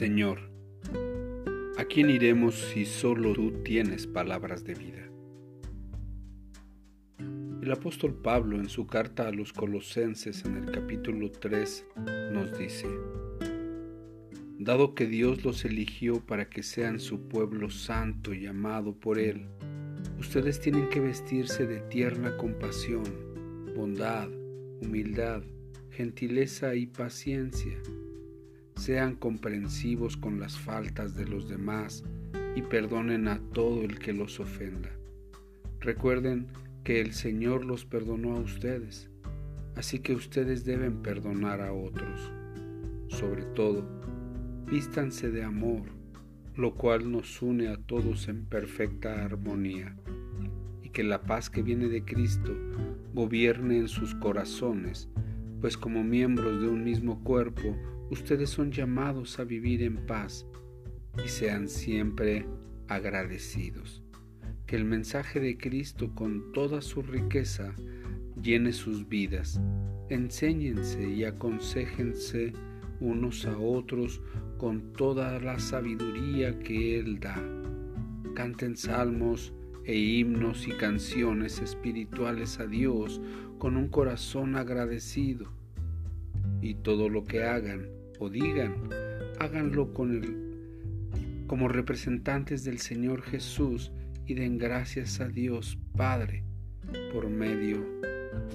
Señor, ¿a quién iremos si solo tú tienes palabras de vida? El apóstol Pablo en su carta a los colosenses en el capítulo 3 nos dice, Dado que Dios los eligió para que sean su pueblo santo y amado por Él, ustedes tienen que vestirse de tierna compasión, bondad, humildad, gentileza y paciencia sean comprensivos con las faltas de los demás y perdonen a todo el que los ofenda. Recuerden que el Señor los perdonó a ustedes, así que ustedes deben perdonar a otros. Sobre todo, vístanse de amor, lo cual nos une a todos en perfecta armonía, y que la paz que viene de Cristo gobierne en sus corazones, pues como miembros de un mismo cuerpo, ustedes son llamados a vivir en paz y sean siempre agradecidos. Que el mensaje de Cristo con toda su riqueza llene sus vidas. Enséñense y aconsejense unos a otros con toda la sabiduría que Él da. Canten salmos e himnos y canciones espirituales a Dios con un corazón agradecido. Y todo lo que hagan, o digan, háganlo con como representantes del Señor Jesús y den gracias a Dios Padre por medio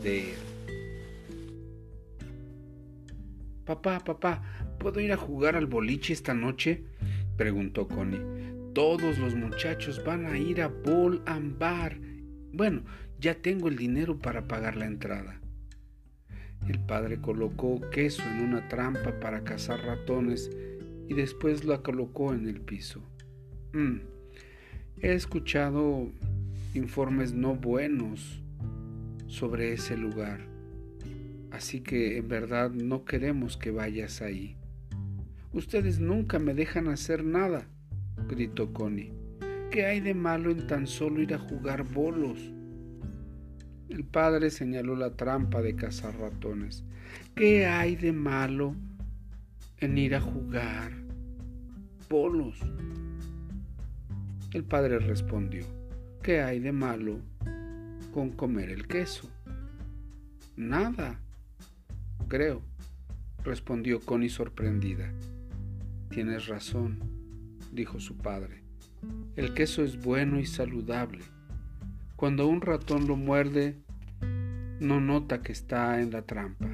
de Él. Papá, papá, ¿puedo ir a jugar al boliche esta noche? preguntó Connie. Todos los muchachos van a ir a Ball and Bar. Bueno, ya tengo el dinero para pagar la entrada. El padre colocó queso en una trampa para cazar ratones y después la colocó en el piso. Mm, he escuchado informes no buenos sobre ese lugar, así que en verdad no queremos que vayas ahí. Ustedes nunca me dejan hacer nada, gritó Connie. ¿Qué hay de malo en tan solo ir a jugar bolos? El padre señaló la trampa de cazar ratones. ¿Qué hay de malo en ir a jugar polos? El padre respondió, ¿qué hay de malo con comer el queso? Nada, creo, respondió Connie sorprendida. Tienes razón, dijo su padre. El queso es bueno y saludable. Cuando un ratón lo muerde, no nota que está en la trampa.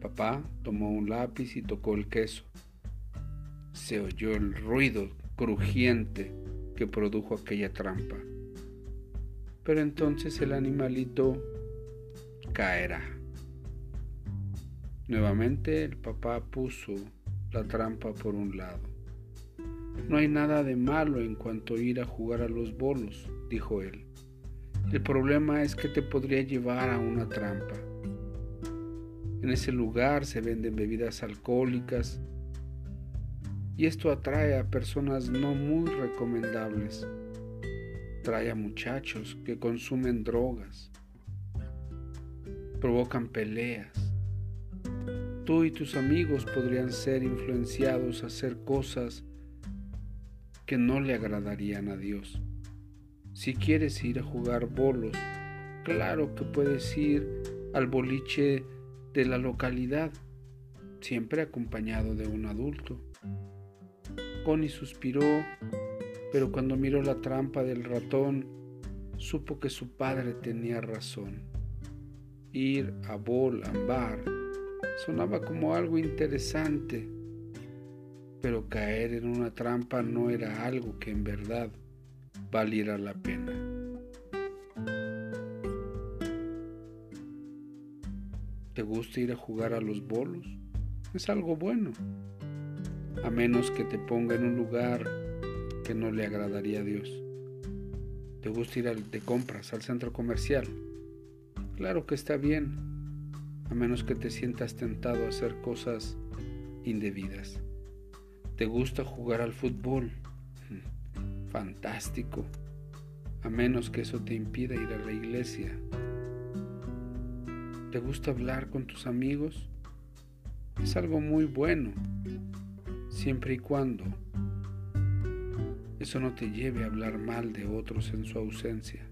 Papá tomó un lápiz y tocó el queso. Se oyó el ruido crujiente que produjo aquella trampa. Pero entonces el animalito caerá. Nuevamente el papá puso la trampa por un lado. No hay nada de malo en cuanto ir a jugar a los bolos, dijo él. El problema es que te podría llevar a una trampa. En ese lugar se venden bebidas alcohólicas y esto atrae a personas no muy recomendables. Trae a muchachos que consumen drogas, provocan peleas. Tú y tus amigos podrían ser influenciados a hacer cosas que no le agradarían a Dios. Si quieres ir a jugar bolos, claro que puedes ir al boliche de la localidad, siempre acompañado de un adulto. Connie suspiró, pero cuando miró la trampa del ratón, supo que su padre tenía razón. Ir a Bol Ambar sonaba como algo interesante pero caer en una trampa no era algo que en verdad valiera la pena. ¿Te gusta ir a jugar a los bolos? Es algo bueno, a menos que te ponga en un lugar que no le agradaría a Dios. ¿Te gusta ir de compras al centro comercial? Claro que está bien, a menos que te sientas tentado a hacer cosas indebidas. ¿Te gusta jugar al fútbol? Fantástico, a menos que eso te impida ir a la iglesia. ¿Te gusta hablar con tus amigos? Es algo muy bueno, siempre y cuando eso no te lleve a hablar mal de otros en su ausencia.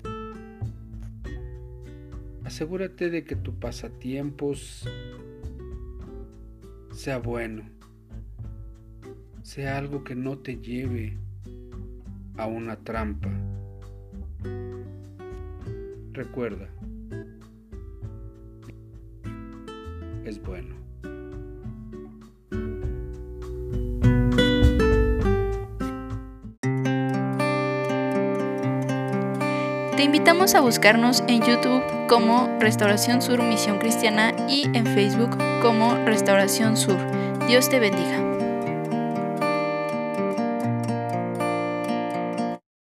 Asegúrate de que tu pasatiempos sea bueno, sea algo que no te lleve a una trampa. Recuerda, es bueno. Te invitamos a buscarnos en YouTube como Restauración Sur Misión Cristiana y en Facebook como Restauración Sur. Dios te bendiga.